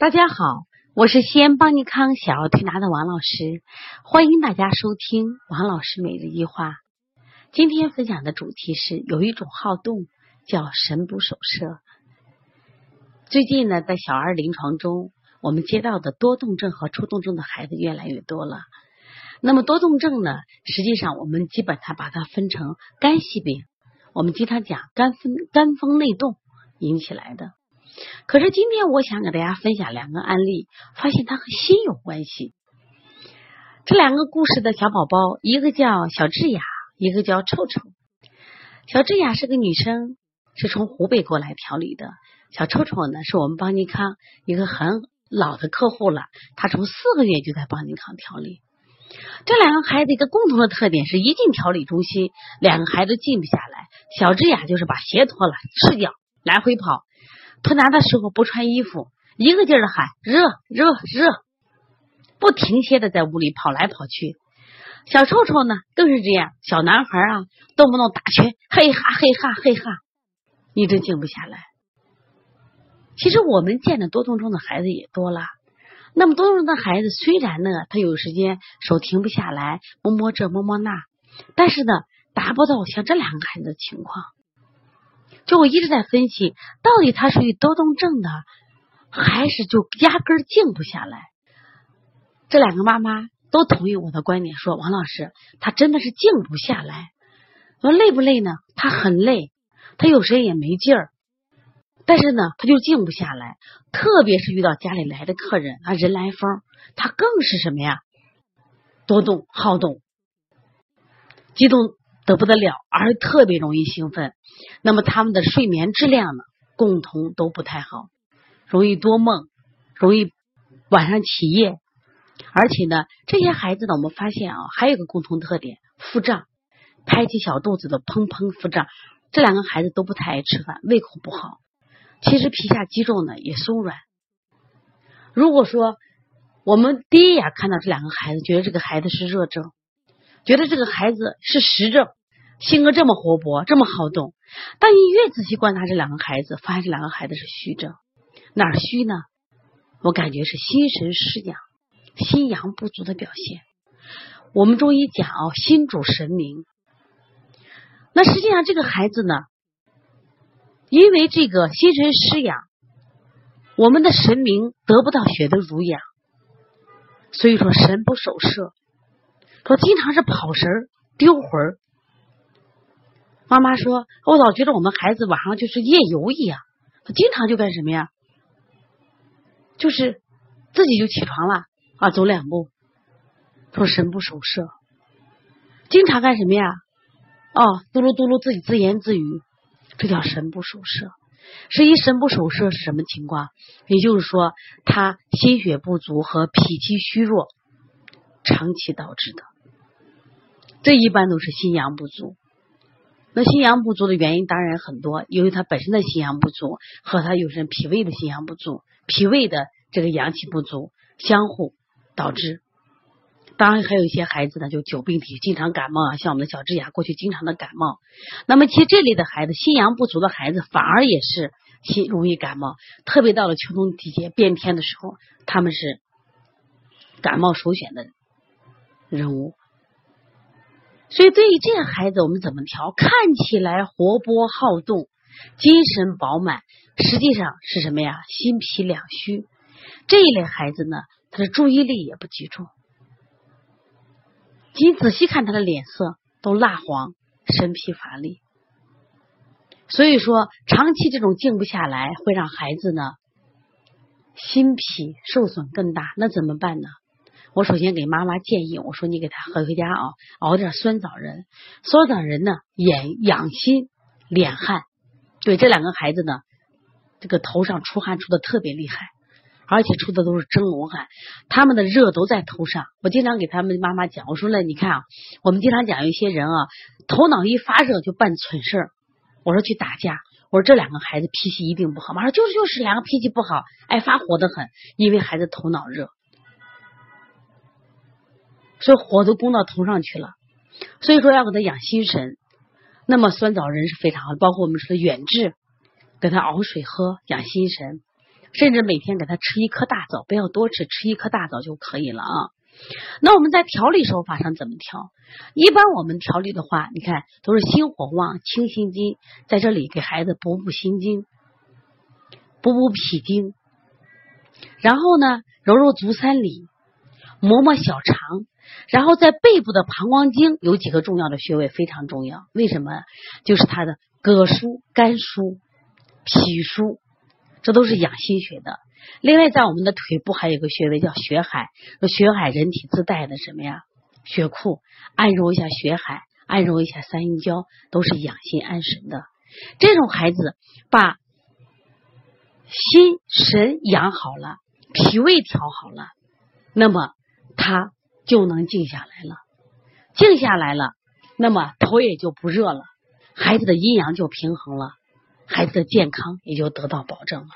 大家好，我是西安邦尼康小儿推拿的王老师，欢迎大家收听王老师每日一话。今天分享的主题是有一种好动叫神不守舍。最近呢，在小儿临床中，我们接到的多动症和抽动症的孩子越来越多了。那么多动症呢，实际上我们基本上把它分成肝系病，我们经常讲肝风肝风内动引起来的。可是今天我想给大家分享两个案例，发现它和心有关系。这两个故事的小宝宝，一个叫小智雅，一个叫臭臭。小智雅是个女生，是从湖北过来调理的。小臭臭呢，是我们邦尼康一个很老的客户了，他从四个月就在邦尼康调理。这两个孩子一个共同的特点是一进调理中心，两个孩子静不下来。小智雅就是把鞋脱了，赤脚来回跑。推拿的时候不穿衣服，一个劲儿的喊热热热，不停歇的在屋里跑来跑去。小臭臭呢更是这样，小男孩啊，动不动打拳，嘿哈嘿哈嘿哈，一直静不下来。其实我们见的多动症的孩子也多了，那么多动症的孩子虽然呢，他有时间手停不下来，摸摸这摸摸那，但是呢，达不到像这两个孩子的情况。就我一直在分析，到底他属于多动症的，还是就压根儿静不下来？这两个妈妈都同意我的观点，说王老师，他真的是静不下来。说累不累呢？他很累，他有时也没劲儿，但是呢，他就静不下来。特别是遇到家里来的客人，啊，人来疯，他更是什么呀？多动、好动、激动。得不得了，而特别容易兴奋，那么他们的睡眠质量呢，共同都不太好，容易多梦，容易晚上起夜，而且呢，这些孩子呢，我们发现啊，还有个共同特点，腹胀，拍起小肚子的砰砰腹胀，这两个孩子都不太爱吃饭，胃口不好，其实皮下肌肉呢也松软。如果说我们第一眼看到这两个孩子，觉得这个孩子是热症，觉得这个孩子是实症。性格这么活泼，这么好动，但你越仔细观察这两个孩子，发现这两个孩子是虚症。哪虚呢？我感觉是心神失养、心阳不足的表现。我们中医讲哦，心主神明。那实际上这个孩子呢，因为这个心神失养，我们的神明得不到血的濡养，所以说神不守舍，说经常是跑神儿、丢魂儿。妈妈说：“我老觉得我们孩子晚上就是夜游一样，经常就干什么呀？就是自己就起床了啊，走两步，说神不守舍，经常干什么呀？哦，嘟噜嘟噜自己自言自语，这叫神不守舍。实际神不守舍是什么情况？也就是说，他心血不足和脾气虚弱长期导致的，这一般都是心阳不足。”那心阳不足的原因当然很多，由于他本身的心阳不足和他有些脾胃的心阳不足、脾胃的这个阳气不足相互导致。当然还有一些孩子呢，就久病体，经常感冒啊，像我们的小智牙过去经常的感冒。那么其实这类的孩子心阳不足的孩子反而也是心容易感冒，特别到了秋冬季节变天的时候，他们是感冒首选的人物。所以，对于这样孩子，我们怎么调？看起来活泼好动，精神饱满，实际上是什么呀？心脾两虚。这一类孩子呢，他的注意力也不集中。你仔细看他的脸色都蜡黄，身疲乏力。所以说，长期这种静不下来，会让孩子呢心脾受损更大。那怎么办呢？我首先给妈妈建议，我说你给他回回家啊，熬点酸枣仁。酸枣仁呢，眼养心，敛汗。对这两个孩子呢，这个头上出汗出的特别厉害，而且出的都是蒸笼汗，他们的热都在头上。我经常给他们妈妈讲，我说那你看啊，我们经常讲有一些人啊，头脑一发热就办蠢事儿。我说去打架，我说这两个孩子脾气一定不好。妈说就是就是两个脾气不好，爱发火的很，因为孩子头脑热。所以火都攻到头上去了，所以说要给他养心神。那么酸枣仁是非常好，包括我们说的远志，给他熬水喝养心神。甚至每天给他吃一颗大枣，不要多吃，吃一颗大枣就可以了啊。那我们在调理手法上怎么调？一般我们调理的话，你看都是心火旺、清心经，在这里给孩子补补心经，补补脾经，然后呢揉揉足三里，摸摸小肠，然后在背部的膀胱经有几个重要的穴位非常重要，为什么？就是它的膈腧、肝腧、脾腧，这都是养心血的。另外，在我们的腿部还有一个穴位叫血海，血海人体自带的什么呀？血库，按揉一下血海，按揉一下三阴交，都是养心安神的。这种孩子把心神养好了，脾胃调好了，那么他就能静下来了。静下来了，那么头也就不热了，孩子的阴阳就平衡了，孩子的健康也就得到保证了。